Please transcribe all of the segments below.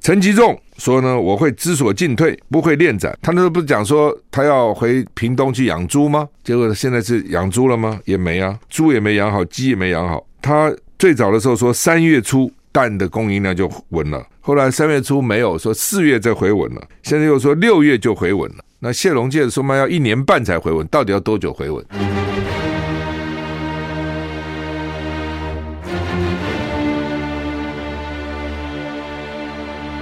陈吉仲说呢，我会知所进退，不会恋战。他那时候不是讲说他要回屏东去养猪吗？结果现在是养猪了吗？也没啊，猪也没养好，鸡也没养好。他最早的时候说三月初蛋的供应量就稳了，后来三月初没有，说四月再回稳了，现在又说六月就回稳了。那谢龙介说嘛，要一年半才回稳，到底要多久回稳？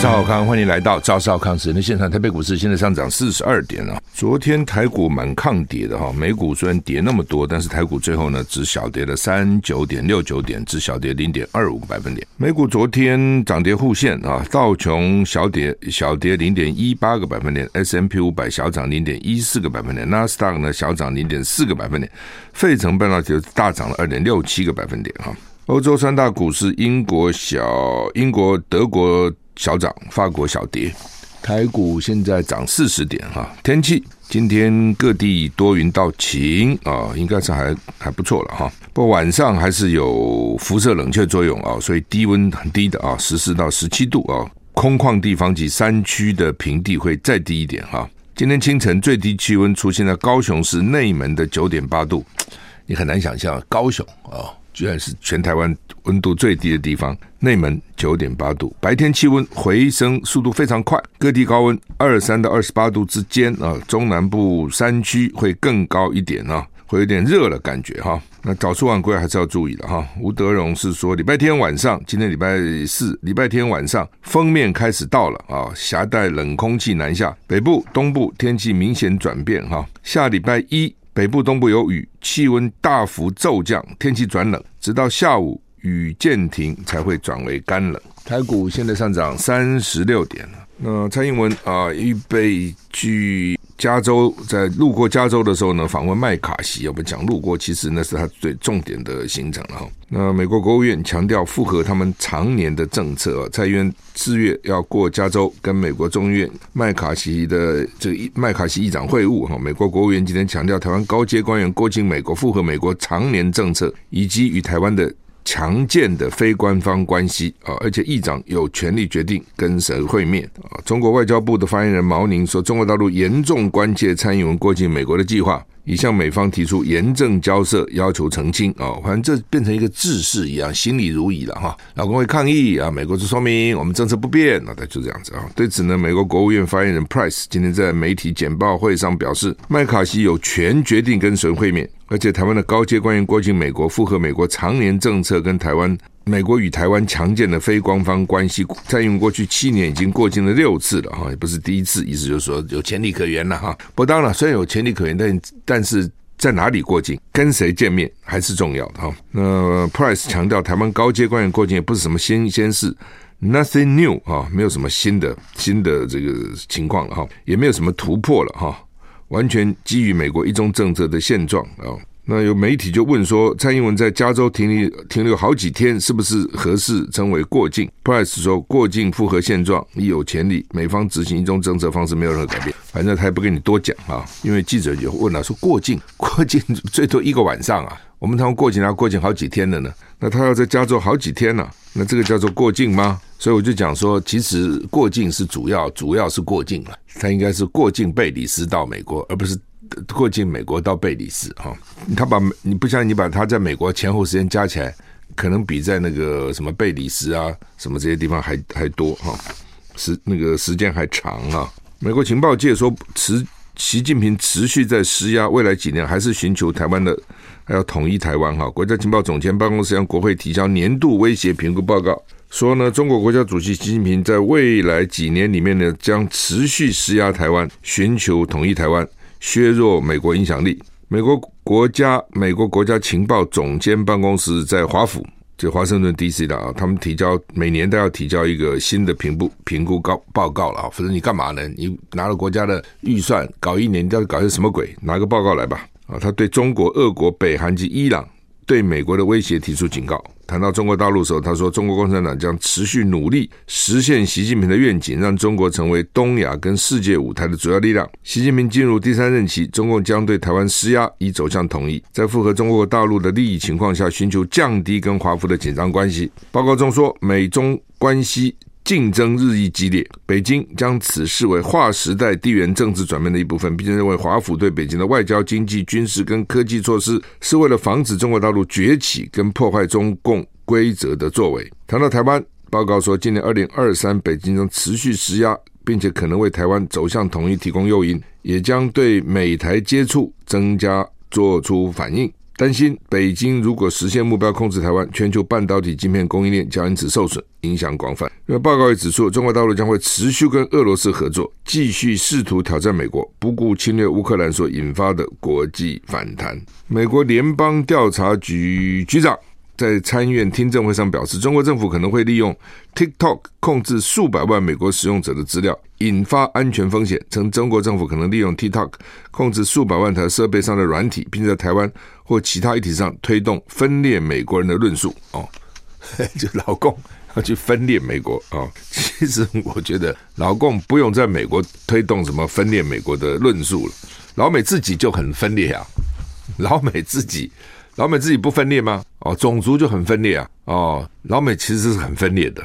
赵少康，欢迎来到赵少康时间现场。台北股市现在上涨四十二点啊！昨天台股蛮抗跌的哈，美股虽然跌那么多，但是台股最后呢只小跌了三九点六九点，只小跌零点二五个百分点。美股昨天涨跌互现啊，道琼小跌小跌零点一八个百分点，S&P 五百小涨零点一四个百分点，纳斯达克呢小涨零点四个百分点，费城半导体大涨了二点六七个百分点哈。欧洲三大股市，英国小英国德国。小涨，法国小跌，台股现在涨四十点哈。天气今天各地多云到晴啊，应该是还还不错了哈。不过晚上还是有辐射冷却作用啊，所以低温很低的啊，十四到十七度啊。空旷地方及山区的平地会再低一点哈。今天清晨最低气温出现在高雄市内门的九点八度，你很难想象高雄啊。居然是全台湾温度最低的地方，内门九点八度，白天气温回升速度非常快，各地高温二三到二十八度之间啊，中南部山区会更高一点啊，会有点热了感觉哈。那早出晚归还是要注意的哈。吴德荣是说，礼拜天晚上，今天礼拜四，礼拜天晚上锋面开始到了啊，夹带冷空气南下，北部、东部天气明显转变哈。下礼拜一。北部、东部有雨，气温大幅骤降，天气转冷，直到下午雨渐停才会转为干冷。台股现在上涨三十六点了。那蔡英文啊，预备去。加州在路过加州的时候呢，访问麦卡锡。我们讲路过，其实那是他最重点的行程了哈。那美国国务院强调符合他们常年的政策，蔡英文四月要过加州，跟美国众议院麦卡锡的这个麦卡锡议长会晤哈。美国国务院今天强调，台湾高阶官员过境美国符合美国常年政策，以及与台湾的。强健的非官方关系啊，而且议长有权利决定跟谁会面啊。中国外交部的发言人毛宁说，中国大陆严重关切蔡英文过境美国的计划。已向美方提出严正交涉，要求澄清啊！反正这变成一个制式一样，心里如意了哈。老公会抗议啊，美国就说明我们政策不变，那他就这样子啊。对此呢，美国国务院发言人 Price 今天在媒体简报会上表示，麦卡锡有权决定跟谁会面，而且台湾的高阶官员过境美国，符合美国常年政策跟台湾。美国与台湾强健的非官方关系，在用过去七年已经过境了六次了哈，也不是第一次，意思就是说有前例可原了哈。不过当然，虽然有前例可原，但但是在哪里过境、跟谁见面还是重要的哈。那 Price 强调，台湾高阶官员过境也不是什么新鲜事，Nothing new 哈，没有什么新的新的这个情况了哈，也没有什么突破了哈，完全基于美国一中政策的现状啊。那有媒体就问说，蔡英文在加州停留停留好几天，是不是合适称为过境？Price 说，过境符合现状，亦有潜力。美方执行一中政策方式没有任何改变，反正他也不跟你多讲啊。因为记者也问了，说过境过境最多一个晚上啊，我们他们过境要过境好几天的呢。那他要在加州好几天呢、那这个叫做过境吗？所以我就讲说，其实过境是主要，主要是过境了，他应该是过境贝里斯到美国，而不是。过境美国到贝里斯哈，他把你不像你把他在美国前后时间加起来，可能比在那个什么贝里斯啊什么这些地方还还多哈，时那个时间还长啊。美国情报界说，持习近平持续在施压，未来几年还是寻求台湾的还要统一台湾哈。国家情报总监办公室向国会提交年度威胁评估报告，说呢，中国国家主席习近平在未来几年里面呢，将持续施压台湾，寻求统一台湾。削弱美国影响力。美国国家美国国家情报总监办公室在华府，就华盛顿 D.C. 的啊，他们提交每年都要提交一个新的评估评估告报告了啊。否则你干嘛呢？你拿了国家的预算搞一年，你到底搞些什么鬼？拿个报告来吧啊！他对中国、俄国、北韩及伊朗对美国的威胁提出警告。谈到中国大陆的时候，他说：“中国共产党将持续努力实现习近平的愿景，让中国成为东亚跟世界舞台的主要力量。习近平进入第三任期，中共将对台湾施压，以走向统一，在符合中国大陆的利益情况下，寻求降低跟华府的紧张关系。”报告中说，美中关系竞争日益激烈，北京将此视为划时代地缘政治转变的一部分，并且认为华府对北京的外交、经济、军事跟科技措施是为了防止中国大陆崛起跟破坏中共规则的作为。谈到台湾，报告说，今年二零二三，北京将持续施压，并且可能为台湾走向统一提供诱因，也将对美台接触增加做出反应。担心北京如果实现目标控制台湾，全球半导体晶片供应链将因此受损，影响广泛。因为报告也指出，中国大陆将会持续跟俄罗斯合作，继续试图挑战美国，不顾侵略乌克兰所引发的国际反弹。美国联邦调查局局长。在参院听证会上表示，中国政府可能会利用 TikTok 控制数百万美国使用者的资料，引发安全风险。称中国政府可能利用 TikTok 控制数百万台设备上的软体，并在台湾或其他议题上推动分裂美国人的论述。哦，就老共要去分裂美国哦。其实我觉得老共不用在美国推动什么分裂美国的论述了，老美自己就很分裂啊，老美自己。老美自己不分裂吗？哦，种族就很分裂啊！哦，老美其实是很分裂的。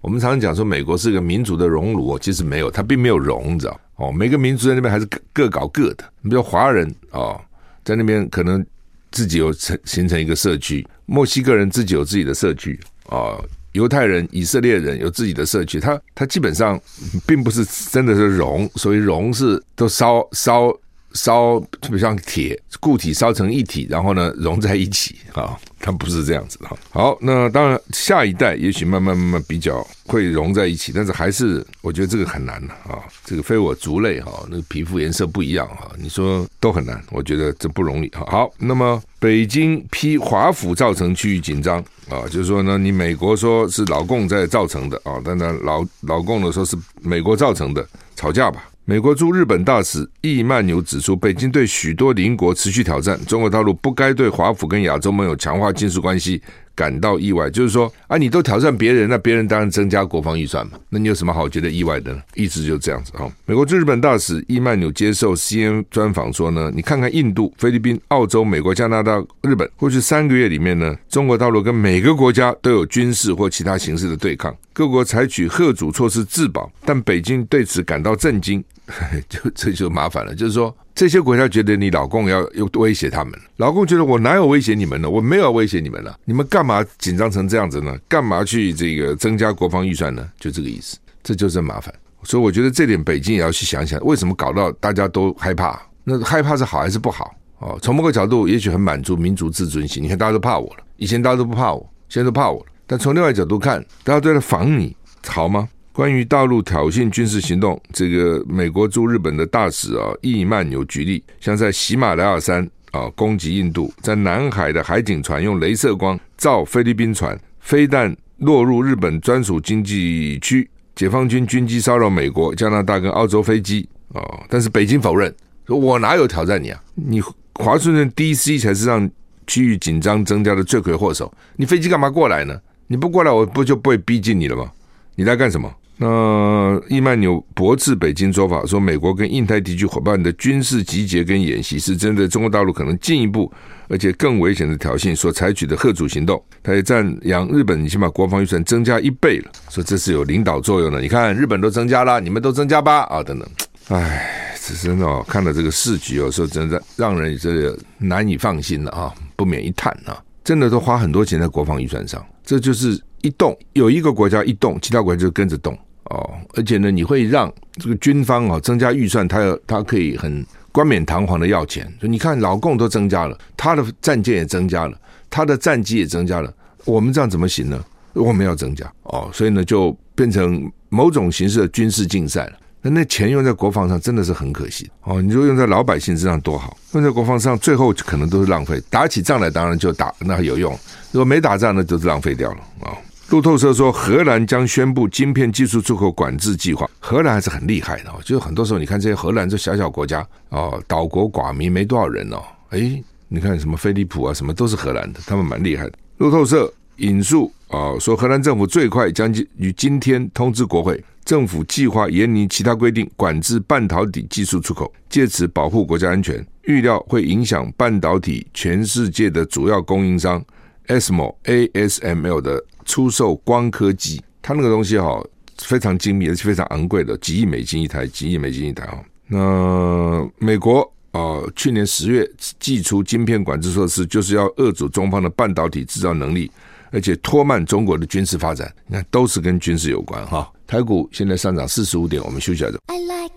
我们常常讲说美国是一个民族的熔炉，其实没有，它并没有熔，你知道？哦，每个民族在那边还是各各搞各的。你比如华人哦，在那边可能自己有成形成一个社区，墨西哥人自己有自己的社区啊，犹太人、以色列人有自己的社区。他他基本上并不是真的是融，所以融是都烧烧。烧特别像铁固体烧成一体，然后呢融在一起啊，它不是这样子的。好，那当然下一代也许慢慢慢慢比较会融在一起，但是还是我觉得这个很难啊。这个非我族类哈，那个皮肤颜色不一样哈，你说都很难，我觉得这不容易哈。好，那么北京批华府造成区域紧张啊，就是说呢，你美国说是老共在造成的啊，但那老老共呢说是美国造成的，吵架吧。美国驻日本大使易曼纽指出，北京对许多邻国持续挑战，中国大陆不该对华府跟亚洲盟友强化军事关系。感到意外。就是说，啊，你都挑战别人，那别人当然增加国防预算嘛。那你有什么好觉得意外的呢？一直就这样子哈。美国驻日本大使伊曼纽接受 C N 专访说呢，你看看印度、菲律宾、澳洲、美国、加拿大、日本，过去三个月里面呢，中国大陆跟每个国家都有军事或其他形式的对抗，各国采取贺主措施自保，但北京对此感到震惊。就这就麻烦了，就是说这些国家觉得你老公要又威胁他们，老公觉得我哪有威胁你们呢？我没有威胁你们了，你们干嘛紧张成这样子呢？干嘛去这个增加国防预算呢？就这个意思，这就是麻烦。所以我觉得这点北京也要去想想，为什么搞到大家都害怕？那害怕是好还是不好？哦，从某个角度也许很满足民族自尊心。你看大家都怕我了，以前大家都不怕我，现在都怕我了。但从另外一角度看，大家都在防你，好吗？关于大陆挑衅军事行动，这个美国驻日本的大使啊，易曼纽举例，像在喜马拉雅山啊攻击印度，在南海的海警船用镭射光照菲律宾船，飞弹落入日本专属经济区，解放军军机骚扰美国、加拿大跟澳洲飞机啊，但是北京否认，说我哪有挑战你啊？你华盛顿 DC 才是让区域紧张增加的罪魁祸首，你飞机干嘛过来呢？你不过来，我不就不会逼近你了吗？你来干什么？那伊曼纽驳斥北京说法，说美国跟印太地区伙伴的军事集结跟演习是针对中国大陆可能进一步而且更危险的挑衅所采取的贺主行动。他也赞扬日本已经把国防预算增加一倍了，说这是有领导作用的。你看日本都增加了，你们都增加吧啊等等。唉，只是哦，看到这个市局，有时候真的让人这个难以放心了啊，不免一叹啊，真的都花很多钱在国防预算上，这就是一动有一个国家一动，其他国家就跟着动。哦，而且呢，你会让这个军方啊增加预算，他要他可以很冠冕堂皇的要钱。就你看，老共都增加了，他的战舰也增加了，他的战机也增加了，我们这样怎么行呢？我们要增加哦，所以呢，就变成某种形式的军事竞赛了。那那钱用在国防上真的是很可惜哦。你说用在老百姓身上多好，用在国防上最后可能都是浪费。打起仗来当然就打，那有用；如果没打仗，那就是浪费掉了啊。哦路透社说，荷兰将宣布晶片技术出口管制计划。荷兰还是很厉害的哦，就是很多时候你看这些荷兰这小小国家哦，岛国寡民，没多少人哦，诶，你看什么飞利浦啊，什么都是荷兰的，他们蛮厉害的。路透社引述啊说，荷兰政府最快将于今天通知国会，政府计划严拟其他规定，管制半导体技术出口，借此保护国家安全。预料会影响半导体全世界的主要供应商 ASML ASML 的出售光刻机，它那个东西哈非常精密，而且非常昂贵的，几亿美金一台，几亿美金一台哈。那美国啊、呃，去年十月祭出晶片管制措施，就是要遏阻中方的半导体制造能力，而且拖慢中国的军事发展。你看，都是跟军事有关哈。台股现在上涨四十五点，我们休息一下。I like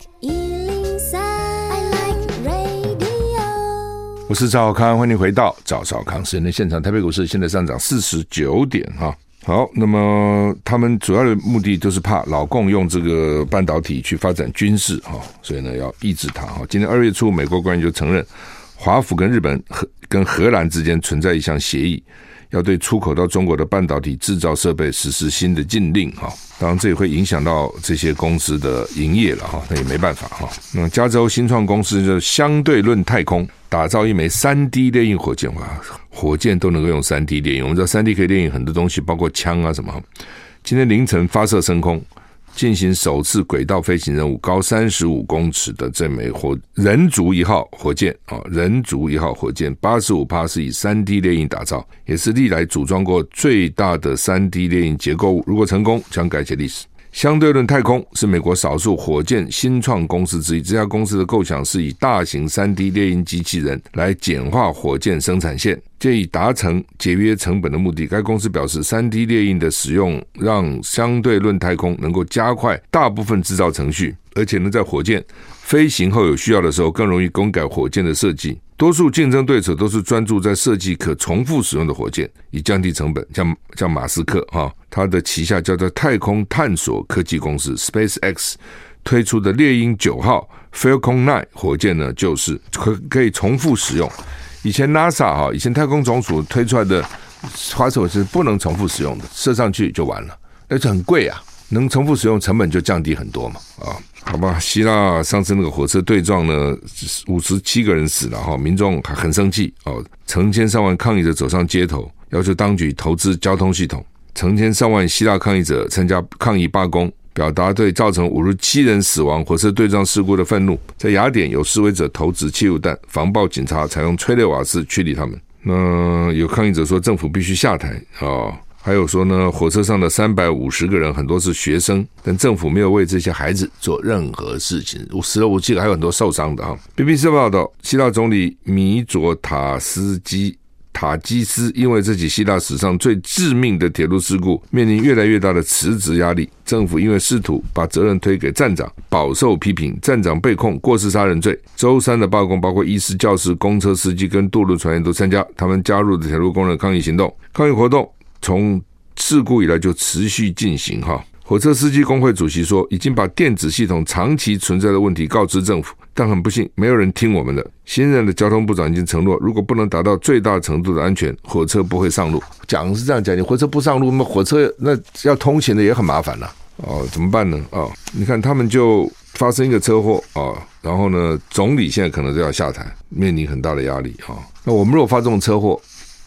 我是赵少康，欢迎回到赵少康时间的现场。台北股市现在上涨四十九点哈。好，那么他们主要的目的就是怕老共用这个半导体去发展军事哈，所以呢要抑制它哈。今年二月初，美国官员就承认，华府跟日本和跟荷兰之间存在一项协议。要对出口到中国的半导体制造设备实施新的禁令哈，当然这也会影响到这些公司的营业了哈，那也没办法哈。那加州新创公司就相对论太空打造一枚三 D 电影火箭，哇，火箭都能够用三 D 电影，我们知道三 D 可以电影很多东西，包括枪啊什么。今天凌晨发射升空。进行首次轨道飞行任务，高三十五公尺的这枚火人族一号火箭啊，人族一号火箭八十五趴是以三 D 列印打造，也是历来组装过最大的三 D 列印结构物。如果成功，将改写历史。相对论太空是美国少数火箭新创公司之一。这家公司的构想是以大型三 D 猎鹰机器人来简化火箭生产线，借以达成节约成本的目的。该公司表示，三 D 猎鹰的使用让相对论太空能够加快大部分制造程序，而且能在火箭飞行后有需要的时候更容易更改火箭的设计。多数竞争对手都是专注在设计可重复使用的火箭，以降低成本。像像马斯克哈，他的旗下叫做太空探索科技公司 SpaceX 推出的猎鹰九号 Falcon Nine 火箭呢，就是可可以重复使用。以前 NASA 哈，以前太空总署推出来的发射是不能重复使用的，射上去就完了，而且很贵啊。能重复使用，成本就降低很多嘛，啊，好吧。希腊上次那个火车对撞呢，五十七个人死了哈，民众很生气哦，成千上万抗议者走上街头，要求当局投资交通系统。成千上万希腊抗议者参加抗议罢工，表达对造成五十七人死亡火车对撞事故的愤怒。在雅典，有示威者投掷汽油弹，防暴警察采用催泪瓦斯驱离他们。那有抗议者说，政府必须下台啊。还有说呢，火车上的三百五十个人很多是学生，但政府没有为这些孩子做任何事情。死了五七个，还有很多受伤的哈。BBC 报道，希腊总理米佐塔斯基塔基斯因为这起希腊史上最致命的铁路事故，面临越来越大的辞职压力。政府因为试图把责任推给站长，饱受批评。站长被控过失杀人罪。周三的罢工包括医师、教师、公车司机跟渡轮船员都参加，他们加入的铁路工人抗议行动。抗议活动。从事故以来就持续进行哈。火车司机工会主席说，已经把电子系统长期存在的问题告知政府，但很不幸，没有人听我们的。新任的交通部长已经承诺，如果不能达到最大程度的安全，火车不会上路。讲是这样讲，你火车不上路，那么火车那要通行的也很麻烦了哦，怎么办呢？哦，你看他们就发生一个车祸哦，然后呢，总理现在可能都要下台，面临很大的压力哈。那我们如果发这种车祸，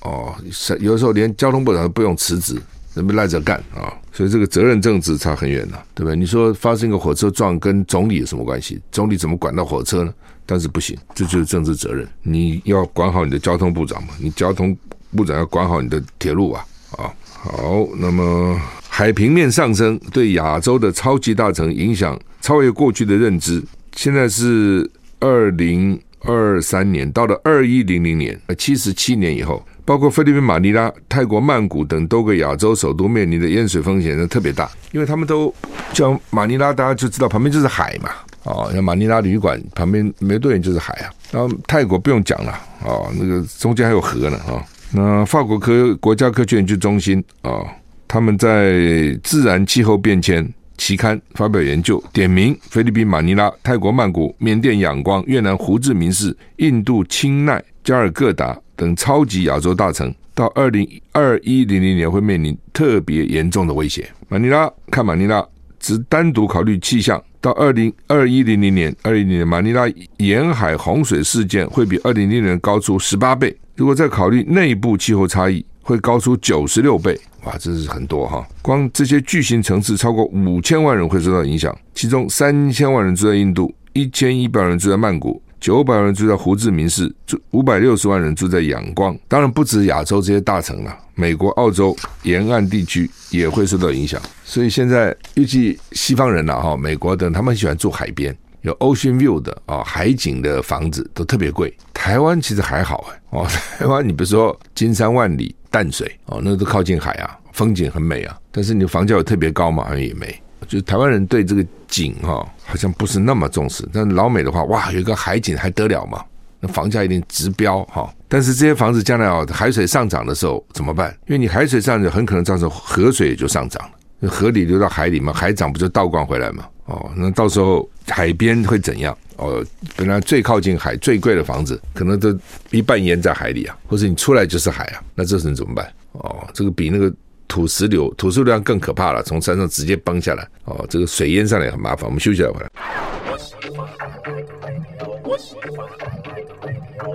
哦，有的时候连交通部长都不用辞职，人们赖着干啊，所以这个责任政治差很远呐，对不对？你说发生一个火车撞，跟总理有什么关系？总理怎么管到火车呢？但是不行，这就是政治责任，你要管好你的交通部长嘛，你交通部长要管好你的铁路啊啊。好，那么海平面上升对亚洲的超级大城影响超越过去的认知，现在是二零二三年，到了二一零零年，呃，七十七年以后。包括菲律宾马尼拉、泰国曼谷等多个亚洲首都面临的淹水风险呢特别大，因为他们都像马尼拉，大家就知道旁边就是海嘛，哦，像马尼拉旅馆旁边没多远就是海啊。然后泰国不用讲了，哦，那个中间还有河呢，啊、那法国科国家科学研究中心啊、他们在《自然气候变迁》期刊发表研究，点名菲律宾马尼拉、泰国曼谷、缅甸仰光、越南胡志明市、印度钦奈、加尔各答。等超级亚洲大城到二零二一零零年会面临特别严重的威胁。马尼拉看马尼拉，只单独考虑气象，到二零二一零零年，二零零年马尼拉沿海洪水事件会比二零零零年高出十八倍。如果再考虑内部气候差异，会高出九十六倍。哇，这是很多哈！光这些巨型城市，超过五千万人会受到影响，其中三千万人住在印度，一千一百人住在曼谷。九百万人住在胡志明市，住五百六十万人住在仰光，当然不止亚洲这些大城了，美国、澳洲沿岸地区也会受到影响。所以现在预计西方人呐，哈，美国等他们喜欢住海边，有 ocean view 的啊，海景的房子都特别贵。台湾其实还好哎，哦，台湾你比如说金山万里、淡水哦，那都靠近海啊，风景很美啊，但是你的房价有特别高嘛，好像也没。就台湾人对这个景哈，好像不是那么重视。但老美的话，哇，有一个海景还得了嘛？那房价一定直飙哈。但是这些房子将来哦，海水上涨的时候怎么办？因为你海水上涨，很可能造成河水也就上涨了。河里流到海里嘛，海涨不就倒灌回来嘛？哦，那到时候海边会怎样？哦，本来最靠近海、最贵的房子，可能都一半淹在海里啊，或者你出来就是海啊，那这时候怎么办？哦，这个比那个。土石流，土石流更可怕了，从山上直接崩下来，哦，这个水淹上来很麻烦。我们休息一下回来。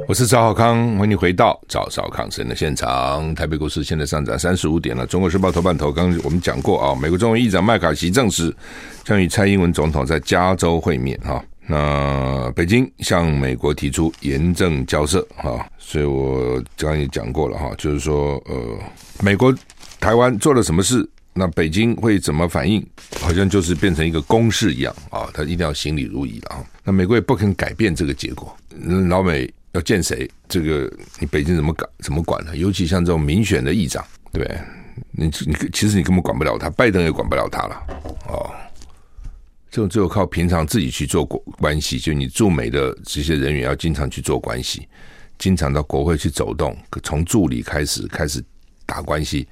我是赵浩康，欢迎你回到赵少康生的现场。台北股市现在上涨三十五点了。中国时报头版头，刚刚我们讲过啊，美国众议院议长麦卡锡证实将与蔡英文总统在加州会面哈。那北京向美国提出严正交涉哈，所以我刚刚也讲过了哈，就是说呃，美国。台湾做了什么事，那北京会怎么反应？好像就是变成一个公事一样啊，他一定要行礼如仪了啊。那美国也不肯改变这个结果。老美要见谁，这个你北京怎么管怎么管呢？尤其像这种民选的议长，对不对？你你其实你根本管不了他，拜登也管不了他了哦。这种只有靠平常自己去做关系，就你驻美的这些人员要经常去做关系，经常到国会去走动，从助理开始开始打关系。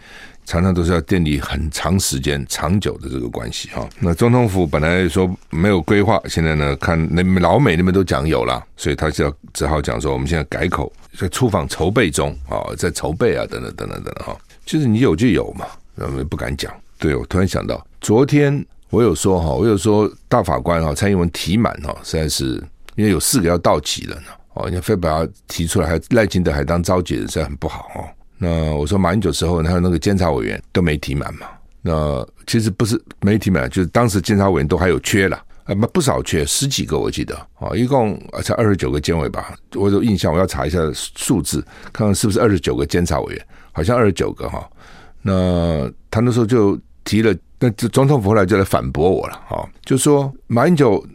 常常都是要建立很长时间、长久的这个关系哈。那总统府本来说没有规划，现在呢，看那老美那边都讲有了，所以他就要只好讲说，我们现在改口，在出访筹备中啊，在筹备啊，等等等等等等哈。其实你有就有嘛，我们不敢讲。对，我突然想到，昨天我有说哈，我有说大法官哈，蔡英文提满哈，实在是因为有四个要到期了呢，哦，你非把他提出来，还赖清德还当召集人，实在很不好哦。那我说马英九时候，还有那个监察委员都没提满嘛？那其实不是没提满，就是当时监察委员都还有缺了啊，不不少缺，十几个我记得啊，一共才二十九个监委吧？我有印象，我要查一下数字，看看是不是二十九个监察委员，好像二十九个哈。那他那时候就提了，那总统府后来就来反驳我了哈，就说马英九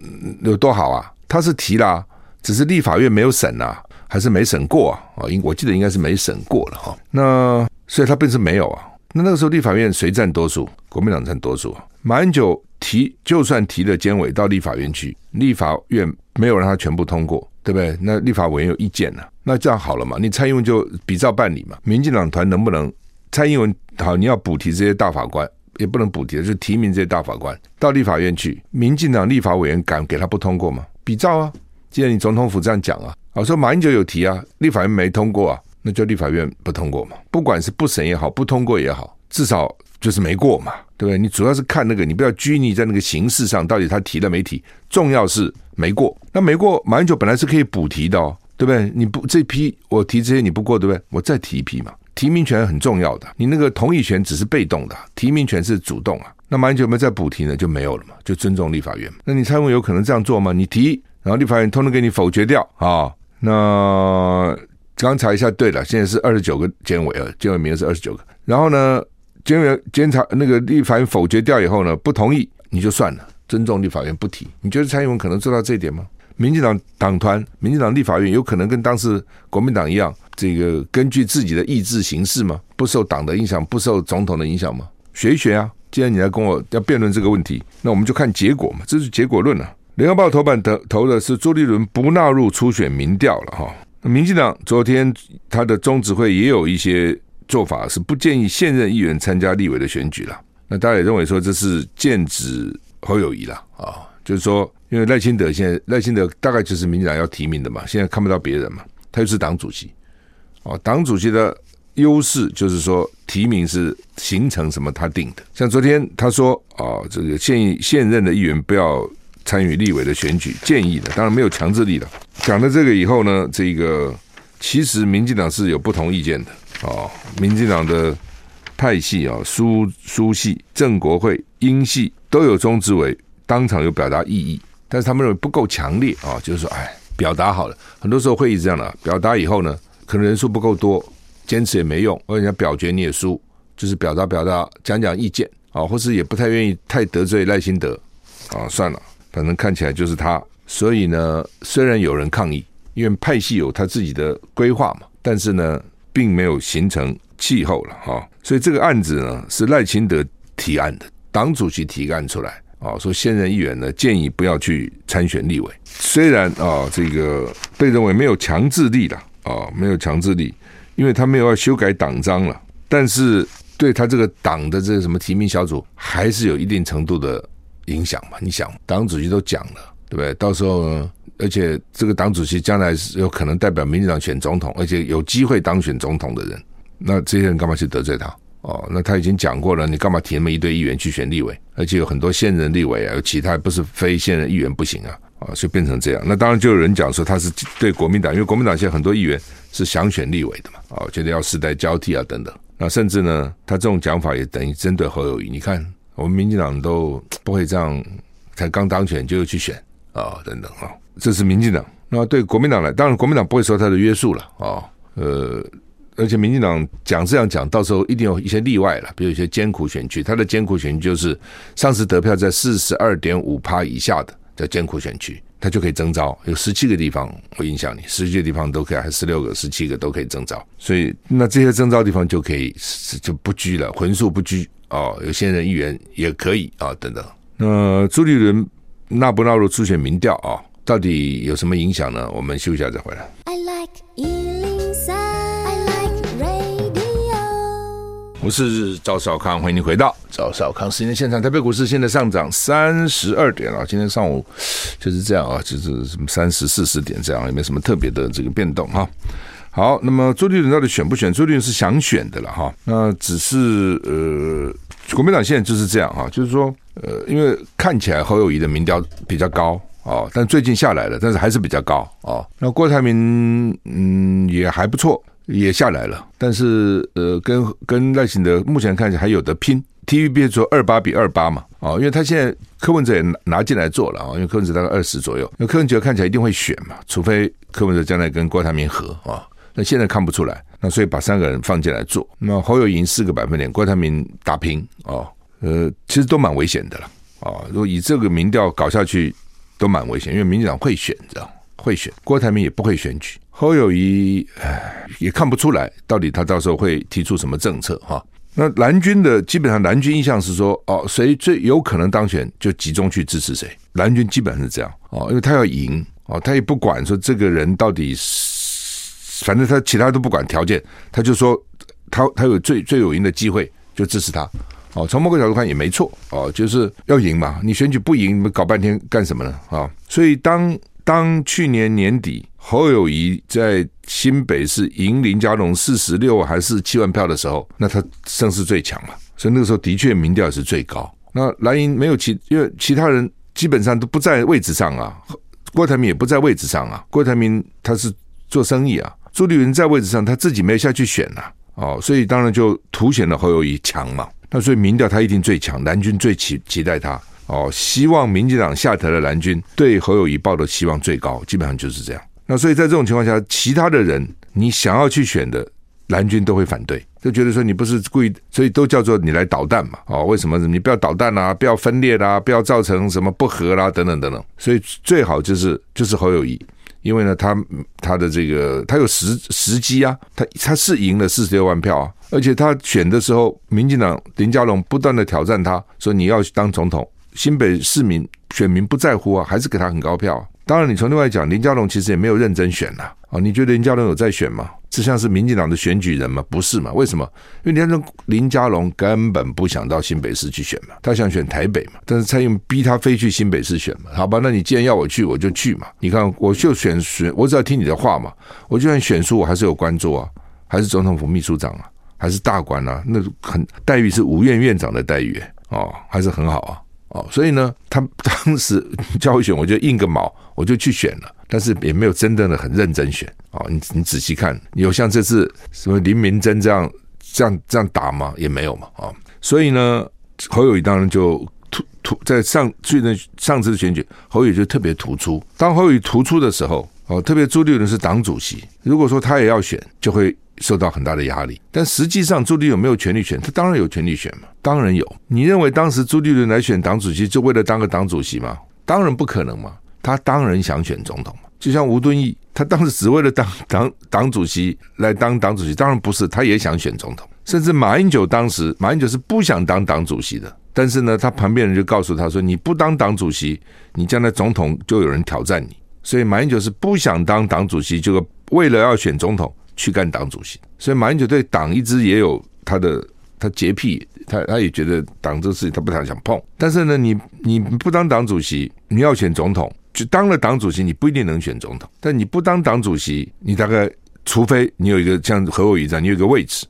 有多好啊？他是提了，只是立法院没有审啊。还是没审过啊？啊，应我记得应该是没审过了哈。那所以他便是没有啊。那那个时候立法院谁占多数？国民党占多数啊。马英九提，就算提了监委到立法院去，立法院没有让他全部通过，对不对？那立法委员有意见了，那这样好了嘛？你蔡英文就比照办理嘛。民进党团能不能？蔡英文好，你要补提这些大法官，也不能补提，就是提名这些大法官到立法院去。民进党立法委员敢给他不通过吗？比照啊。既然你总统府这样讲啊，我说马英九有提啊，立法院没通过啊，那就立法院不通过嘛。不管是不审也好，不通过也好，至少就是没过嘛，对不对？你主要是看那个，你不要拘泥在那个形式上，到底他提了没提，重要是没过。那没过，马英九本来是可以补提的哦，对不对？你不这批我提这些你不过，对不对？我再提一批嘛。提名权很重要的，你那个同意权只是被动的，提名权是主动啊。那马英九有没有再补提呢？就没有了嘛，就尊重立法院。那你蔡英文有可能这样做吗？你提。然后立法院通通给你否决掉啊！那刚查一下，对了，现在是二十九个监委啊，监委名额是二十九个。然后呢，监委监察那个立法院否决掉以后呢，不同意你就算了，尊重立法院不提。你觉得蔡英文可能做到这一点吗？民进党党团、民进党立法院有可能跟当时国民党一样，这个根据自己的意志行事吗？不受党的影响，不受总统的影响吗？学一学啊！既然你来跟我要辩论这个问题，那我们就看结果嘛，这是结果论啊。联合报头版的投的是朱立伦不纳入初选民调了哈。民进党昨天他的中执会也有一些做法，是不建议现任议员参加立委的选举了。那大家也认为说这是剑指侯友谊了啊，就是说因为赖清德现在赖清德大概就是民进党要提名的嘛，现在看不到别人嘛，他又是党主席哦，党主席的优势就是说提名是行程什么他定的。像昨天他说啊、哦，这个现现任的议员不要参与立委的选举，建议的，当然没有强制力的。讲了这个以后呢，这个其实民进党是有不同意见的。哦，民进党的派系啊，苏苏系、郑国会、英系都有中执委当场有表达异议，但是他们认为不够强烈啊，就是说，哎，表达好了，很多时候会议是这样的，表达以后呢，可能人数不够多，坚持也没用，或者人家表决你也输，就是表达表达，讲讲意见啊，或是也不太愿意太得罪赖清德啊，算了，可能看起来就是他，所以呢，虽然有人抗议，因为派系有他自己的规划嘛，但是呢，并没有形成气候了哈，所以这个案子呢是赖清德提案的，党主席提案出来。啊，说现任议员呢建议不要去参选立委，虽然啊这个被认为没有强制力了啊，没有强制力，因为他没有要修改党章了，但是对他这个党的这个什么提名小组还是有一定程度的影响嘛？你想，党主席都讲了，对不对？到时候，而且这个党主席将来是有可能代表民进党选总统，而且有机会当选总统的人，那这些人干嘛去得罪他？哦，那他已经讲过了，你干嘛提那么一堆议员去选立委？而且有很多现任立委啊，有其他不是非现任议员不行啊，啊，所以变成这样。那当然就有人讲说他是对国民党，因为国民党现在很多议员是想选立委的嘛，啊，觉得要世代交替啊等等。那甚至呢，他这种讲法也等于针对侯友谊。你看，我们民进党都 不会这样，才刚当选就去选啊等等啊，这是民进党。那对国民党来，当然国民党不会受他的约束了啊，呃。而且民进党讲这样讲，到时候一定有一些例外了，比如一些艰苦选区，他的艰苦选区就是上次得票在四十二点五趴以下的叫艰苦选区，他就可以征召，有十七个地方会影响你，十七个地方都可以，还十六个、十七个都可以征召，所以那这些征召地方就可以就不拘了，魂术不拘哦，有现任议员也可以啊、等等。那朱立伦纳不纳入初选民调啊、到底有什么影响呢？我们休息一下再回来。I like 我是赵少康，欢迎你回到赵少康时间现场。台北股市现在上涨三十二点啊，今天上午就是这样啊，就是什么三十四十点这样，也没什么特别的这个变动哈。好，那么朱立伦到底选不选？朱立伦是想选的了哈，那只是呃，国民党现在就是这样哈，就是说呃，因为看起来侯友谊的民调比较高啊，但最近下来了，但是还是比较高啊。那郭台铭嗯也还不错。也下来了，但是呃，跟跟赖清德目前看起来还有得拼。TVB 说二八比二八嘛，啊，因为他现在柯文哲也拿进来做了啊，因为柯文哲大概二十左右，因为柯文哲看起来一定会选嘛，除非柯文哲将来跟郭台铭合啊，那现在看不出来，那所以把三个人放进来做，那侯友宜四个百分点，郭台铭打平啊，呃，其实都蛮危险的了啊，如果以这个民调搞下去，都蛮危险，因为民进党会选，知道会选，郭台铭也不会选举。侯友宜唉，也看不出来到底他到时候会提出什么政策哈。那蓝军的基本上蓝军意向是说哦，谁最有可能当选就集中去支持谁。蓝军基本上是这样哦，因为他要赢哦，他也不管说这个人到底是，反正他其他都不管条件，他就说他他有最最有赢的机会就支持他哦。从某个角度看也没错哦，就是要赢嘛。你选举不赢，你们搞半天干什么呢啊？所以当当去年年底。侯友谊在新北市赢林佳龙四十六还是七万票的时候，那他声势最强嘛，所以那个时候的确民调是最高。那蓝营没有其，因为其他人基本上都不在位置上啊，郭台铭也不在位置上啊。郭台铭他是做生意啊，朱立伦在位置上他自己没有下去选呐，哦，所以当然就凸显了侯友谊强嘛。那所以民调他一定最强，蓝军最期期待他哦，希望民进党下台的蓝军对侯友谊抱的期望最高，基本上就是这样。那所以在这种情况下，其他的人你想要去选的蓝军都会反对，就觉得说你不是故意，所以都叫做你来捣蛋嘛。哦，为什么？你不要捣蛋啦，不要分裂啦，不要造成什么不和啦，等等等等。所以最好就是就是侯友谊，因为呢，他他的这个他有时时机啊，他他是赢了四十六万票啊，而且他选的时候，民进党林佳龙不断的挑战他说你要当总统，新北市民选民不在乎啊，还是给他很高票。当然，你从另外讲，林佳龙其实也没有认真选呐。啊，你觉得林佳龙有在选吗？这像是民进党的选举人吗？不是嘛？为什么？因为林林佳龙根本不想到新北市去选嘛，他想选台北嘛。但是蔡英文逼他飞去新北市选嘛。好吧，那你既然要我去，我就去嘛。你看，我就选选，我只要听你的话嘛。我就算选书，我还是有关注啊。还是总统府秘书长啊，还是大官啊？那很待遇是五院院长的待遇哦，还是很好啊哦。所以呢，他当时叫我选，我就硬个毛，我就去选了。但是也没有真正的很认真选啊。你你仔细看，有像这次什么林明珍这样这样这样打吗？也没有嘛啊。所以呢，侯友宜当然就突突在上去年上次的选举，侯友宜就特别突出。当侯友宜突出的时候。哦，特别朱立伦是党主席，如果说他也要选，就会受到很大的压力。但实际上，朱立有没有权利选？他当然有权利选嘛，当然有。你认为当时朱立伦来选党主席，就为了当个党主席吗？当然不可能嘛，他当然想选总统嘛。就像吴敦义，他当时只为了当党党主席来当党主席，当然不是，他也想选总统。甚至马英九当时，马英九是不想当党主席的，但是呢，他旁边人就告诉他说：“你不当党主席，你将来总统就有人挑战你。”所以马英九是不想当党主席，就为了要选总统去干党主席。所以马英九对党一直也有他的他洁癖，他他也觉得党这个事情他不太想碰。但是呢，你你不当党主席，你要选总统，就当了党主席，你不一定能选总统。但你不当党主席，你大概除非你有一个像何友宜这样，你有一个位置，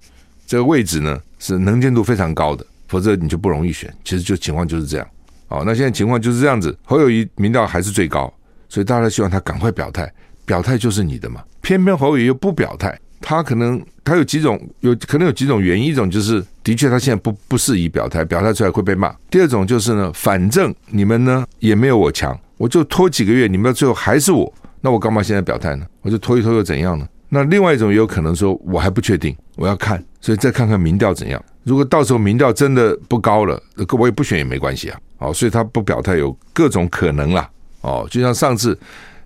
这个位置呢是能见度非常高的，否则你就不容易选。其实就情况就是这样。哦，那现在情况就是这样子，侯友宜民调还是最高。所以大家希望他赶快表态，表态就是你的嘛。偏偏侯友又不表态，他可能他有几种，有可能有几种原因。一种就是的确他现在不不适宜表态，表态出来会被骂。第二种就是呢，反正你们呢也没有我强，我就拖几个月，你们到最后还是我，那我干嘛现在表态呢？我就拖一拖又怎样呢？那另外一种也有可能说我还不确定，我要看，所以再看看民调怎样。如果到时候民调真的不高了，我也不选也没关系啊。哦，所以他不表态有各种可能啦。哦，就像上次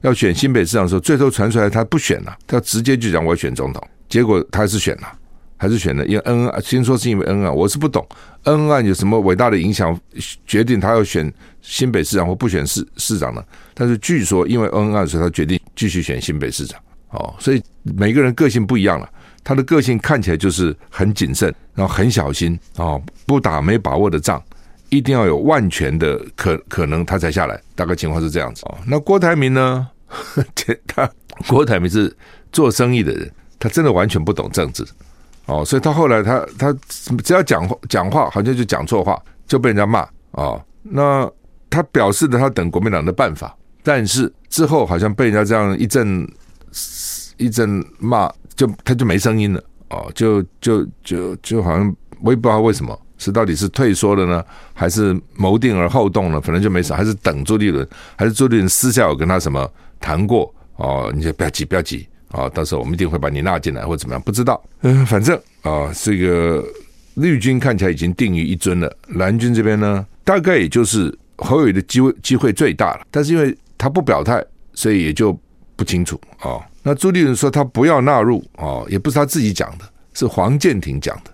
要选新北市长的时候，最后传出来他不选了，他直接就讲我要选总统，结果他还是选了，还是选了，因为恩恩，听说是因为恩恩案，我是不懂恩恩案有什么伟大的影响，决定他要选新北市长或不选市市长呢？但是据说因为恩恩案，所以他决定继续选新北市长。哦，所以每个人个性不一样了，他的个性看起来就是很谨慎，然后很小心哦，不打没把握的仗。一定要有万全的可可能，他才下来。大概情况是这样子哦。那郭台铭呢？他郭台铭是做生意的人，他真的完全不懂政治哦。所以他后来他他只要讲话讲话，好像就讲错话，就被人家骂哦。那他表示的他等国民党的办法，但是之后好像被人家这样一阵一阵骂，就他就没声音了哦。就就就就好像我也不知道为什么。是到底是退缩了呢，还是谋定而后动呢？反正就没啥，还是等朱立伦，还是朱立伦私下有跟他什么谈过哦？你就不要急，不要急啊、哦！到时候我们一定会把你纳进来，或怎么样？不知道。嗯，反正啊、哦，这个绿军看起来已经定于一尊了。蓝军这边呢，大概也就是侯友的机会机会最大了。但是因为他不表态，所以也就不清楚啊、哦。那朱立伦说他不要纳入哦，也不是他自己讲的，是黄建庭讲的。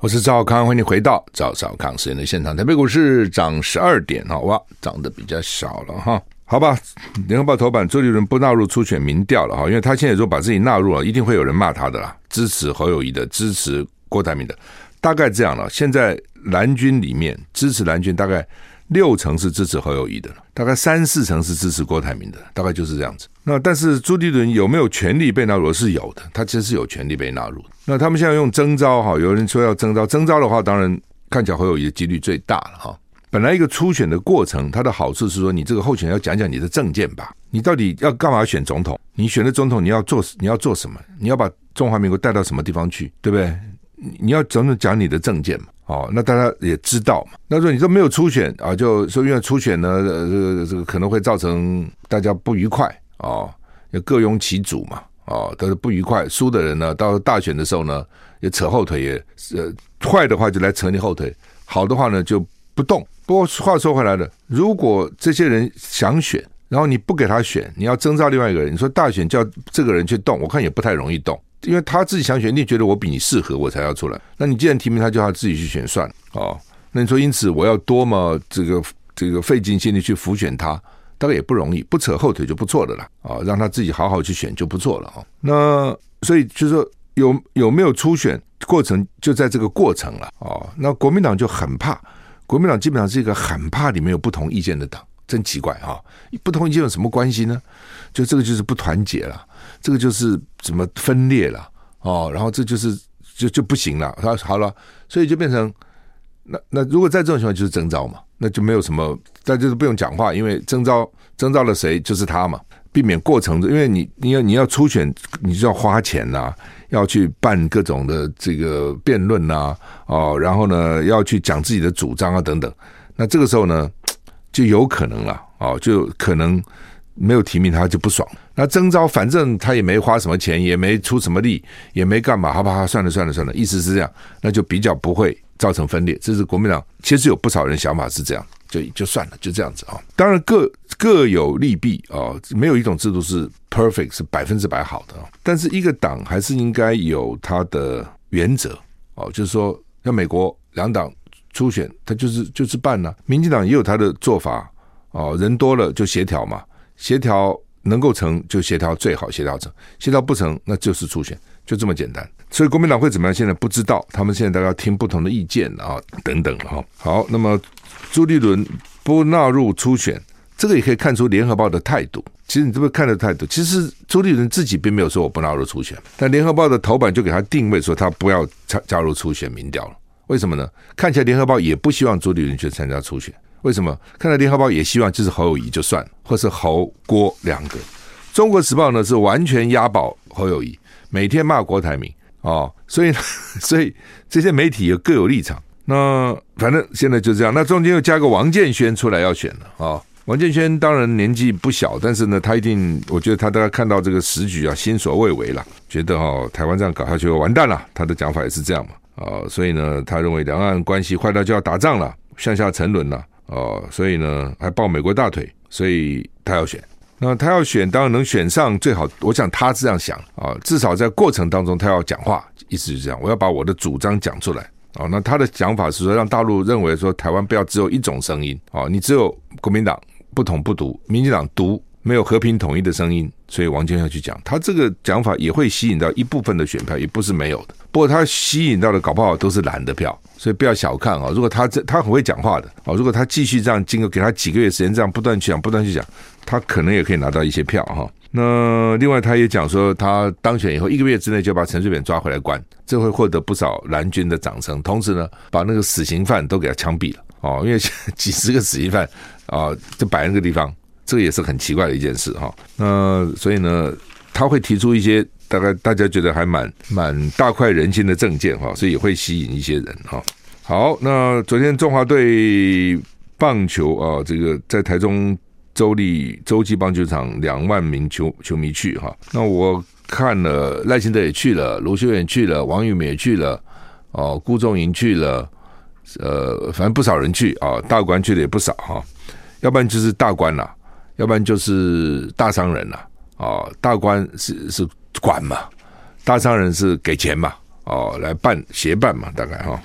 我是赵康，欢迎你回到赵少康时间的现场。台北股市涨十二点好，哇，涨得比较少了哈。好吧，联合报头版，周杰伦不纳入初选民调了哈，因为他现在说把自己纳入了，一定会有人骂他的啦。支持侯友谊的，支持郭台铭的，大概这样了。现在蓝军里面支持蓝军大概。六成是支持侯友宜的，大概三四成是支持郭台铭的，大概就是这样子。那但是朱立伦有没有权利被纳入？是有的，他其实是有权利被纳入。那他们现在用征召哈，有人说要征召，征召的话，当然看起来侯友谊的几率最大了哈。本来一个初选的过程，它的好处是说，你这个候选人要讲讲你的政见吧，你到底要干嘛选总统？你选的总统你要做你要做什么？你要把中华民国带到什么地方去？对不对？你要总统讲你的政见嘛。哦，那大家也知道嘛。那说你说没有初选啊，就说因为初选呢，呃，这个这个可能会造成大家不愉快啊，要各拥其主嘛，啊，都是不愉快。输的人呢，到大选的时候呢，也扯后腿，也呃，坏的话就来扯你后腿，好的话呢就不动。不过话说回来了，如果这些人想选，然后你不给他选，你要征召另外一个人，你说大选叫这个人去动，我看也不太容易动。因为他自己想选，你觉得我比你适合，我才要出来。那你既然提名他，叫他自己去选算哦。那你说，因此我要多么这个这个费尽心力去辅选他，大概也不容易，不扯后腿就不错的了啊，让他自己好好去选就不错了哦。那所以就是说，有有没有初选过程，就在这个过程了哦。那国民党就很怕，国民党基本上是一个很怕里面有不同意见的党，真奇怪哈！不同意见有什么关系呢？就这个就是不团结了，这个就是怎么分裂了哦，然后这就是就就不行了。他好了，所以就变成那那如果在这种情况就是征召嘛，那就没有什么，但就是不用讲话，因为征召征召了谁就是他嘛，避免过程，因为你你要你要初选，你就要花钱呐、要去办各种的这个辩论呐，哦，然后呢要去讲自己的主张啊等等，那这个时候呢？就有可能了哦，就可能没有提名他就不爽。那征召反正他也没花什么钱，也没出什么力，也没干嘛，好不好？算了算了算了，意思是这样，那就比较不会造成分裂。这是国民党其实有不少人想法是这样，就就算了，就这样子啊。当然各各有利弊啊，没有一种制度是 perfect 是百分之百好的。但是一个党还是应该有它的原则哦，就是说像美国两党。初选他就是就是办了，民进党也有他的做法哦，人多了就协调嘛，协调能够成就协调最好协调成，协调不成那就是初选，就这么简单。所以国民党会怎么样？现在不知道，他们现在都要听不同的意见啊，等等哈。好，那么朱立伦不纳入初选，这个也可以看出联合报的态度。其实你这么看的态度，其实朱立伦自己并没有说我不纳入初选，但联合报的头版就给他定位说他不要加加入初选民调了。为什么呢？看起来联合报也不希望朱立伦去参加初选。为什么？看来联合报也希望就是侯友谊就算，或是侯郭两个。中国时报呢是完全押宝侯友谊，每天骂郭台铭哦，所以 所以这些媒体也各有立场。那反正现在就这样。那中间又加个王建煊出来要选了啊、王建煊当然年纪不小，但是呢，他一定我觉得他大概看到这个时局啊，心所未为了，觉得、哦、台湾这样搞下去完蛋了。他的讲法也是这样嘛。啊、哦，所以呢，他认为两岸关系坏到就要打仗了，向下沉沦了。哦，所以呢，还抱美国大腿，所以他要选。那他要选，当然能选上最好。我想他这样想啊、至少在过程当中他要讲话，意思是这样，我要把我的主张讲出来。啊、哦，那他的讲法是说，让大陆认为说台湾不要只有一种声音。哦，你只有国民党不统不独，民进党独。没有和平统一的声音，所以王建煊去讲，他这个讲法也会吸引到一部分的选票，也不是没有的。不过他吸引到的搞不好都是蓝的票，所以不要小看啊。如果他这他很会讲话的啊，如果他继续这样，经过给他几个月时间，这样不断去讲，不断去讲，他可能也可以拿到一些票哈。那另外他也讲说，他当选以后一个月之内就把陈水扁抓回来关，这会获得不少蓝军的掌声。同时呢，把那个死刑犯都给他枪毙了哦，因为几十个死刑犯啊，就摆那个地方。这也是很奇怪的一件事哈，那所以呢，他会提出一些大概大家觉得还蛮蛮大快人心的政见哈，所以也会吸引一些人哈。好，那昨天中华队棒球啊，这个在台中州立洲际棒球场两万名球球迷去哈，那我看了赖清德也去了，卢秀燕去了，王玉美也去了，哦，辜仲颖去了，呃，反正不少人去啊，大官去的也不少哈，要不然就是大官啦。要不然就是大商人了，哦，大官是是管嘛，大商人是给钱嘛，哦，来办协办嘛，大概哈，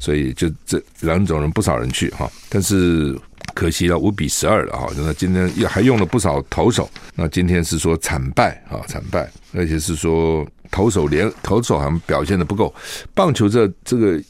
所以就这两种人不少人去哈，但是可惜了五比十二了哈，那今天又还用了不少投手，那今天是说惨败啊惨败，而且是说投手连投手好像表现的不够，棒球这这个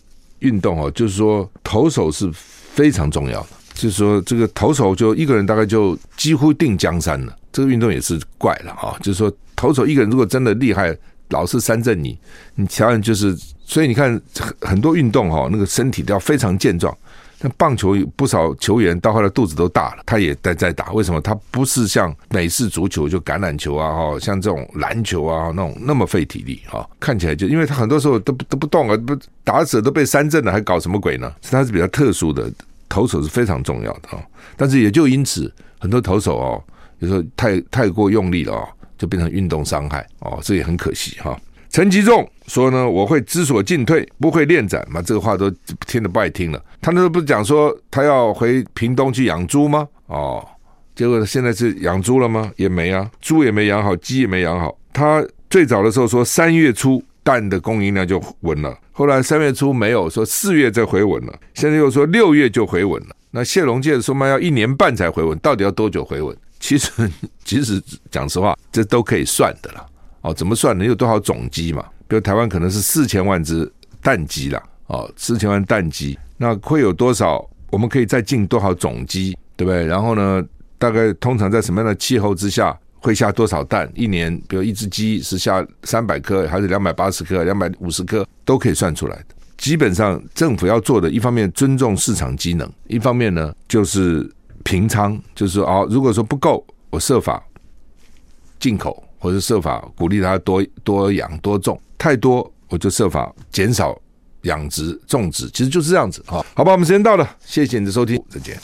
运动哦，就是说投手是非常重要。就是说，这个投手就一个人大概就几乎定江山了。这个运动也是怪了啊！就是说，投手一个人如果真的厉害，老是三振你，你想想就是。所以你看很很多运动哈，那个身体都要非常健壮。但棒球不少球员到后来肚子都大了，他也在在打。为什么？他不是像美式足球就橄榄球啊，哈，像这种篮球啊那种那么费体力哈。看起来就因为他很多时候都都不动啊，不打死都被三振了，还搞什么鬼呢？他是比较特殊的。投手是非常重要的啊，但是也就因此，很多投手哦，有时候太太过用力了哦，就变成运动伤害哦，这也很可惜哈。陈吉仲说呢，我会知所进退，不会恋战嘛，这个话都听得不爱听了。他那时候不是讲说他要回屏东去养猪吗？哦，结果现在是养猪了吗？也没啊，猪也没养好，鸡也没养好。他最早的时候说三月初。蛋的供应量就稳了，后来三月初没有，说四月再回稳了，现在又说六月就回稳了。那谢龙介说嘛，要一年半才回稳，到底要多久回稳？其实，其实讲实话，这都可以算的了。哦，怎么算呢？有多少种鸡嘛？比如台湾可能是四千万只蛋鸡了，哦，四千万蛋鸡，那会有多少？我们可以再进多少种鸡对不对？然后呢，大概通常在什么样的气候之下会下多少蛋？一年，比如一只鸡是下三百颗，还是两百八十颗、两百五十颗，都可以算出来的。基本上政府要做的，一方面尊重市场机能，一方面呢就是平仓，就是说啊，如果说不够，我设法进口，或者设法鼓励它多多养多种，太多我就设法减少养殖种植，其实就是这样子哈。好吧，我们时间到了，谢谢你的收听，再见。